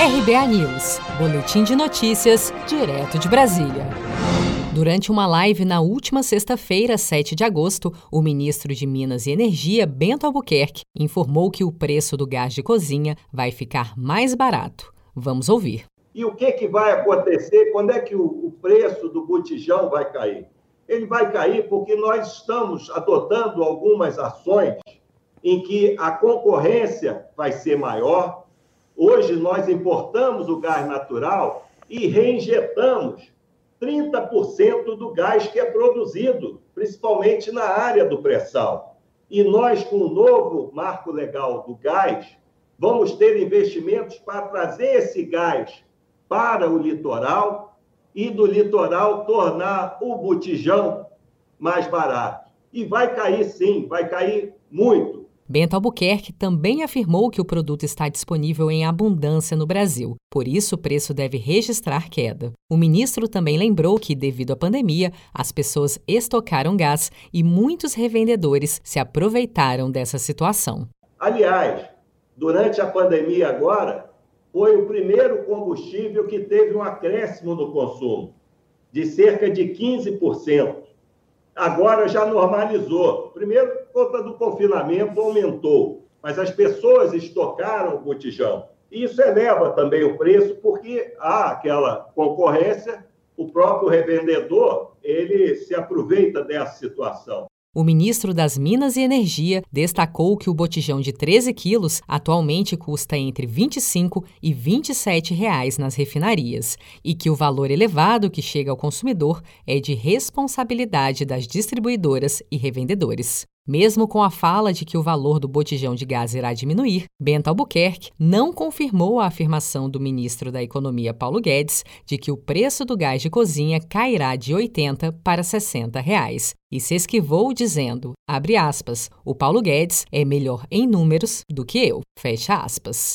RBA News, Boletim de Notícias, direto de Brasília. Durante uma live na última sexta-feira, 7 de agosto, o ministro de Minas e Energia, Bento Albuquerque, informou que o preço do gás de cozinha vai ficar mais barato. Vamos ouvir. E o que, que vai acontecer? Quando é que o, o preço do botijão vai cair? Ele vai cair porque nós estamos adotando algumas ações em que a concorrência vai ser maior, Hoje nós importamos o gás natural e reinjetamos 30% do gás que é produzido, principalmente na área do pré-sal. E nós, com o novo marco legal do gás, vamos ter investimentos para trazer esse gás para o litoral e do litoral tornar o botijão mais barato. E vai cair sim, vai cair muito. Bento Albuquerque também afirmou que o produto está disponível em abundância no Brasil, por isso o preço deve registrar queda. O ministro também lembrou que, devido à pandemia, as pessoas estocaram gás e muitos revendedores se aproveitaram dessa situação. Aliás, durante a pandemia agora, foi o primeiro combustível que teve um acréscimo no consumo, de cerca de 15% agora já normalizou. Primeiro, por conta do confinamento, aumentou, mas as pessoas estocaram o botijão. E isso eleva também o preço, porque há aquela concorrência, o próprio revendedor, ele se aproveita dessa situação. O ministro das Minas e Energia destacou que o botijão de 13 quilos atualmente custa entre R$ 25 e 27 reais nas refinarias e que o valor elevado que chega ao consumidor é de responsabilidade das distribuidoras e revendedores. Mesmo com a fala de que o valor do botijão de gás irá diminuir, Bento Albuquerque não confirmou a afirmação do ministro da Economia Paulo Guedes de que o preço do gás de cozinha cairá de 80 para 60 reais e se esquivou dizendo, abre aspas, o Paulo Guedes é melhor em números do que eu, fecha aspas.